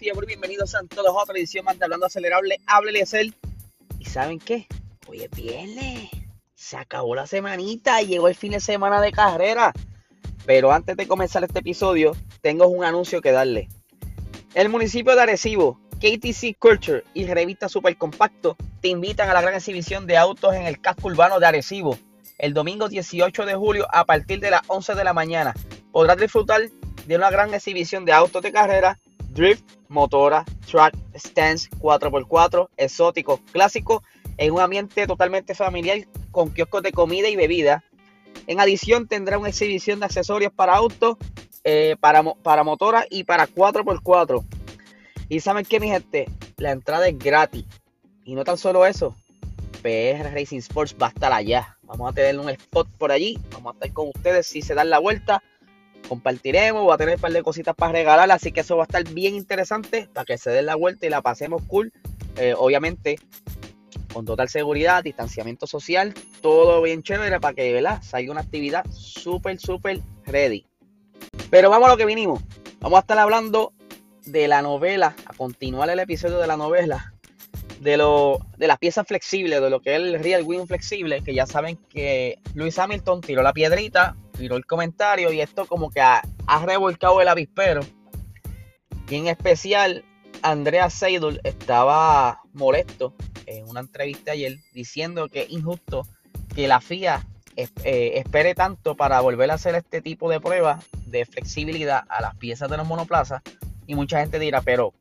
Bienvenidos a todos a otra edición más de Hablando Acelerable, háblele a él. ¿Y saben qué? Hoy es se acabó la semanita, llegó el fin de semana de carrera. Pero antes de comenzar este episodio, tengo un anuncio que darle. El municipio de Arecibo, KTC Culture y Revista Super Compacto te invitan a la gran exhibición de autos en el casco urbano de Arecibo el domingo 18 de julio a partir de las 11 de la mañana. Podrás disfrutar de una gran exhibición de autos de carrera, drift, motora, track, stands, 4x4, exóticos, clásicos, en un ambiente totalmente familiar con kioscos de comida y bebida. En adición tendrá una exhibición de accesorios para autos, eh, para, motoras y para 4x4. Y saben que mi gente, la entrada es gratis. Y no tan solo eso, PR Racing Sports va a estar allá. Vamos a tener un spot por allí. Vamos a estar con ustedes si se dan la vuelta compartiremos, va a tener un par de cositas para regalar, así que eso va a estar bien interesante para que se den la vuelta y la pasemos cool. Eh, obviamente, con total seguridad, distanciamiento social, todo bien chévere para que ¿verdad? salga una actividad súper, súper ready. Pero vamos a lo que vinimos. Vamos a estar hablando de la novela, a continuar el episodio de la novela, de, lo, de las piezas flexibles, de lo que es el Real Wing flexible, que ya saben que Luis Hamilton tiró la piedrita, tiró el comentario y esto como que ha, revolcado el avispero. Y en especial, Andrea Seidel estaba molesto en una entrevista ayer diciendo que es injusto que la FIA eh, espere tanto para volver a hacer este tipo de pruebas de flexibilidad a las piezas de los monoplazas. Y mucha gente dirá, pero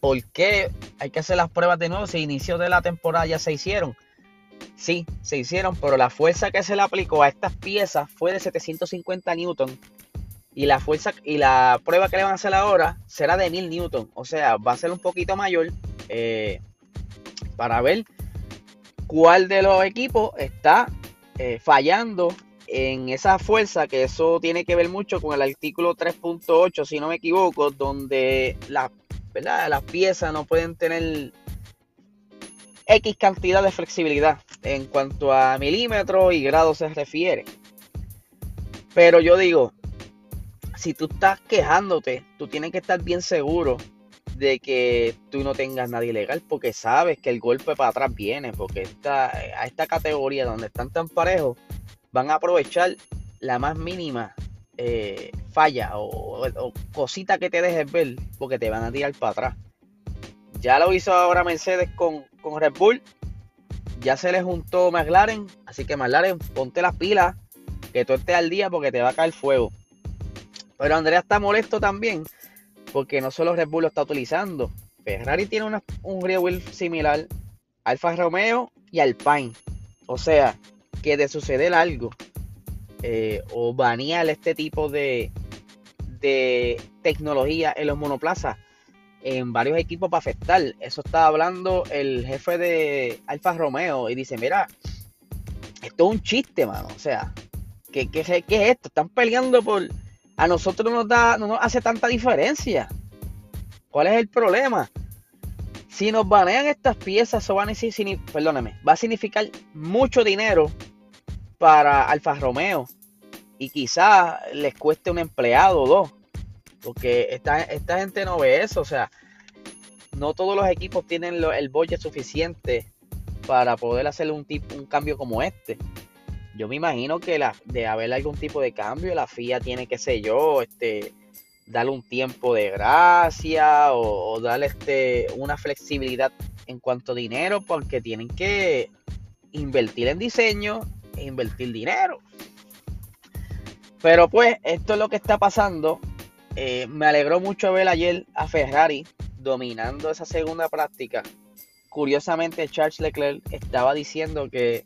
¿por qué hay que hacer las pruebas de nuevo si inicio de la temporada ya se hicieron? Sí, se hicieron, pero la fuerza que se le aplicó a estas piezas fue de 750 newton. Y la fuerza y la prueba que le van a hacer ahora será de 1000 newton, o sea, va a ser un poquito mayor eh, para ver cuál de los equipos está eh, fallando en esa fuerza, que eso tiene que ver mucho con el artículo 3.8, si no me equivoco, donde la, las piezas no pueden tener X cantidad de flexibilidad en cuanto a milímetros y grados se refiere. Pero yo digo, si tú estás quejándote, tú tienes que estar bien seguro de que tú no tengas nada ilegal porque sabes que el golpe para atrás viene, porque esta, a esta categoría donde están tan parejos van a aprovechar la más mínima eh, falla o, o, cosita que te dejes ver porque te van a tirar para atrás. Ya lo hizo ahora Mercedes con, con Red Bull. Ya se le juntó McLaren. Así que McLaren, ponte las pilas. Que tú estés al día porque te va a caer fuego. Pero Andrea está molesto también. Porque no solo Red Bull lo está utilizando. Ferrari tiene un rear wheel similar. Alfa Romeo y Alpine. O sea, que de suceder algo. Eh, o banear este tipo de, de tecnología en los monoplazas en varios equipos para afectar. Eso estaba hablando el jefe de Alfa Romeo y dice, mira, esto es un chiste, mano. O sea, ¿qué, qué, qué es esto? Están peleando por... A nosotros no nos, da, no nos hace tanta diferencia. ¿Cuál es el problema? Si nos banean estas piezas, eso va a, perdóname, va a significar mucho dinero para Alfa Romeo. Y quizás les cueste un empleado o dos. Porque esta, gente no ve eso. O sea, no todos los equipos tienen el budget suficiente para poder hacer un, tipo, un cambio como este. Yo me imagino que la, de haber algún tipo de cambio, la FIA tiene, que sé yo, este, darle un tiempo de gracia o, darle este, una flexibilidad en cuanto a dinero, porque tienen que invertir en diseño e invertir dinero. Pero pues esto es lo que está pasando eh, me alegró mucho ver ayer a Ferrari dominando esa segunda práctica. Curiosamente, Charles Leclerc estaba diciendo que,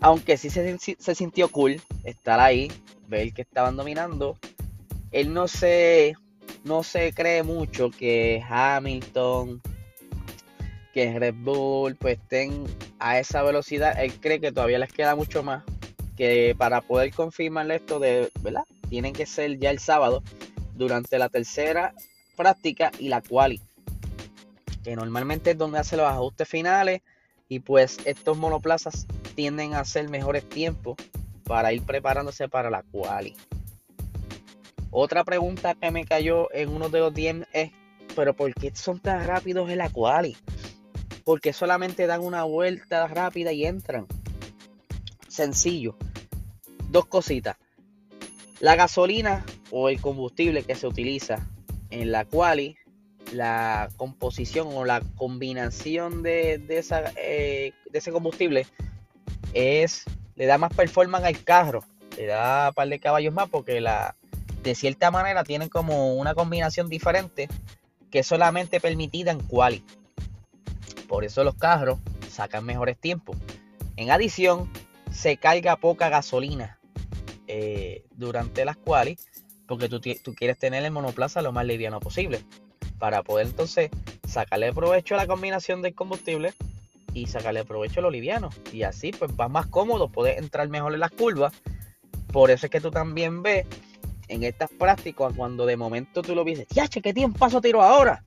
aunque sí se, sintió cool estar ahí, ver que estaban dominando, él no se, no se cree mucho que Hamilton, que Red Bull, pues estén a esa velocidad. Él cree que todavía les queda mucho más que para poder confirmarle esto de, ¿verdad? Tienen que ser ya el sábado durante la tercera práctica y la quali. Que normalmente es donde hace los ajustes finales y pues estos monoplazas tienden a hacer mejores tiempos para ir preparándose para la quali. Otra pregunta que me cayó en uno de los DM es, pero ¿por qué son tan rápidos en la quali? Porque solamente dan una vuelta rápida y entran. Sencillo. Dos cositas. La gasolina o el combustible que se utiliza en la quali, la composición o la combinación de, eh, de ese combustible es le da más performance al carro, le da un par de caballos más porque la, de cierta manera tienen como una combinación diferente que es solamente permitida en quali. Por eso los carros sacan mejores tiempos. En adición, se carga poca gasolina eh, durante las quali porque tú, tú, quieres tener el monoplaza lo más liviano posible para poder entonces sacarle provecho a la combinación del combustible y sacarle provecho a lo liviano y así pues va más cómodo, puedes entrar mejor en las curvas por eso es que tú también ves en estas prácticas cuando de momento tú lo dices, ya, ¿qué tiempo paso tiro ahora?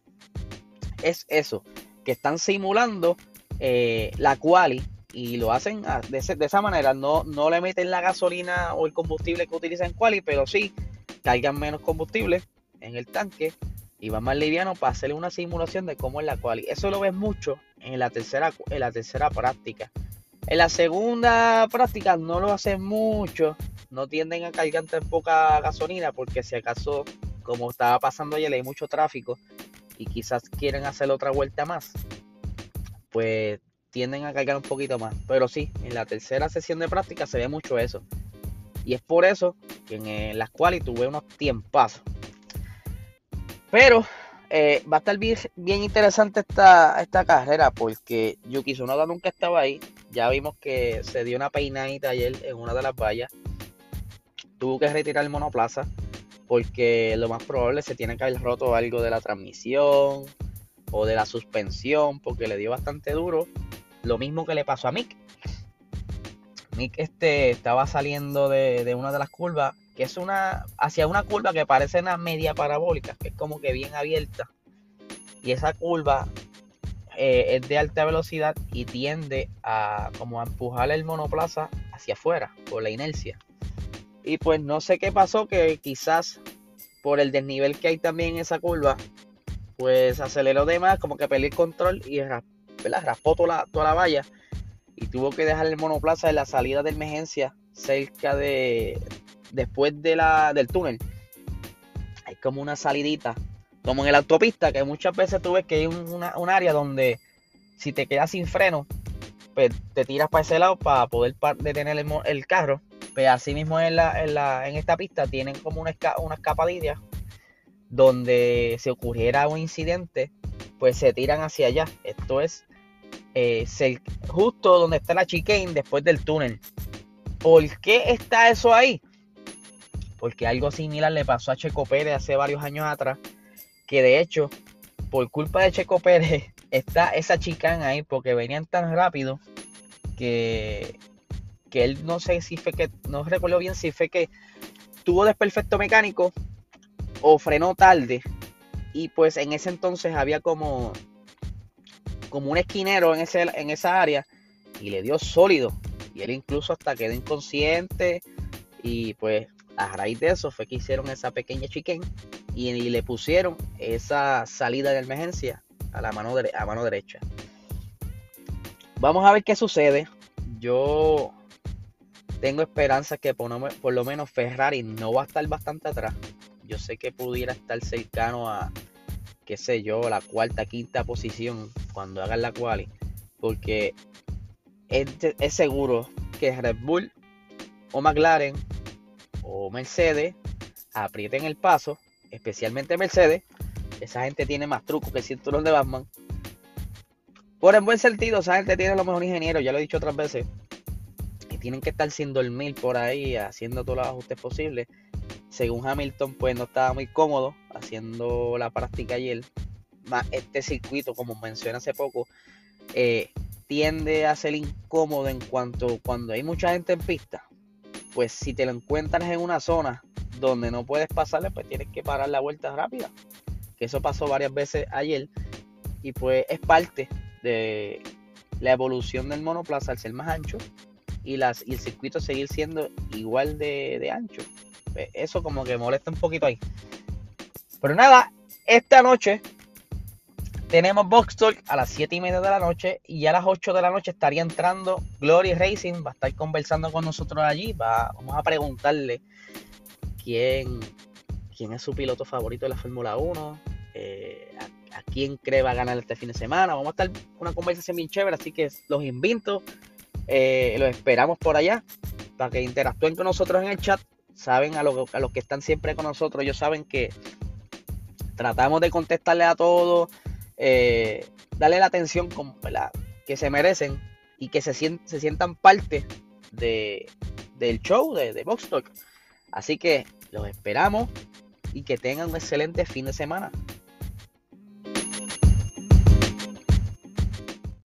Es eso, que están simulando eh, la quali y lo hacen de, esa manera. No, no le meten la gasolina o el combustible que utilizan en quali, pero sí cargan menos combustible en el tanque y va más liviano para hacerle una simulación de cómo es la quali. Eso lo ves mucho en la tercera, en la tercera práctica. En la segunda práctica no lo hacen mucho, no tienden a cargar tan poca gasolina porque si acaso, como estaba pasando ayer, hay mucho tráfico y quizás quieren hacer otra vuelta más, pues tienden a cargar un poquito más. Pero sí, en la tercera sesión de práctica se ve mucho eso. Y es por eso que en las cuales tuve unos tiempazos. Pero eh, va a estar bien, interesante esta, esta carrera porque Yuki Tsunoda nunca estaba ahí. Ya vimos que se dio una peinadita ayer en una de las vallas. Tuvo que retirar el monoplaza porque lo más probable se tiene que haber roto algo de la transmisión o de la suspensión porque le dio bastante duro. Lo mismo que le pasó a Mick. Mick este, estaba saliendo de, de una de las curvas que es una hacia una curva que parece una media parabólica, que es como que bien abierta. Y esa curva eh, es de alta velocidad y tiende a como a empujar el monoplaza hacia afuera por la inercia. Y pues no sé qué pasó, que quizás por el desnivel que hay también en esa curva, pues aceleró de más, como que perdió el control y raspó toda la, toda la valla. Y tuvo que dejar el monoplaza en la salida de emergencia cerca de, después de la, del túnel, hay como una salidita, como en la autopista, que muchas veces tú ves que hay un, área donde si te quedas sin freno, pues te tiras para ese lado para poder detener el, carro. Pues así mismo en, la, en, la, en esta pista tienen como una, una escapadilla donde si ocurriera un incidente, pues se tiran hacia allá. Esto es eh, justo donde está la chicane después del túnel. ¿Por qué está eso ahí? porque algo similar le pasó a Checo Pérez hace varios años atrás, que de hecho, por culpa de Checo Pérez, está esa chicana ahí, porque venían tan rápido que, que él no sé si fue que, no recuerdo bien si fue que tuvo desperfecto mecánico o frenó tarde, y pues en ese entonces había como, como un esquinero en, ese, en esa área, y le dio sólido, y él incluso hasta quedó inconsciente, y pues a raíz de eso fue que hicieron esa pequeña chicken y, le pusieron esa salida de emergencia a la mano, a mano derecha. Vamos a ver qué sucede. Yo tengo esperanza que por, por, lo menos Ferrari no va a estar bastante atrás. Yo sé que pudiera estar cercano a, qué sé yo, la cuarta, quinta posición cuando hagan la quali. Porque es, es seguro que Red Bull o McLaren o Mercedes aprieten el paso, especialmente Mercedes. Esa gente tiene más truco que el cinturón de Batman. Por en buen sentido, esa gente tiene los mejores ingenieros, ya lo he dicho otras veces. Y tienen que estar sin dormir por ahí, haciendo todos los ajustes posibles. Según Hamilton, pues no estaba muy cómodo haciendo la práctica ayer. Este circuito, como mencioné hace poco, eh, tiende a ser incómodo en cuanto cuando hay mucha gente en pista pues si te lo encuentras en una zona donde no puedes pasarle, pues tienes que parar la vuelta rápida. Que eso pasó varias veces ayer. Y pues es parte de la evolución del monoplaza al ser más ancho y, las, y el circuito seguir siendo igual de, ancho. Pues, eso como que molesta un poquito ahí. Pero nada, esta noche tenemos Box Talk a las 7 y media de la noche y a las 8 de la noche estaría entrando Glory Racing, va a estar conversando con nosotros allí, va, vamos a preguntarle quién, quién es su piloto favorito de la Fórmula 1, eh, a, quién cree va a ganar este fin de semana, vamos a estar una conversación bien chévere, así que los invito, eh, los esperamos por allá para que interactúen con nosotros en el chat, saben a, a los que están siempre con nosotros, ellos saben que tratamos de contestarle a todos eh, darle la atención que se merecen y que se, se sientan parte de, del show de, de Box Talk. Así que los esperamos y que tengan un excelente fin de semana.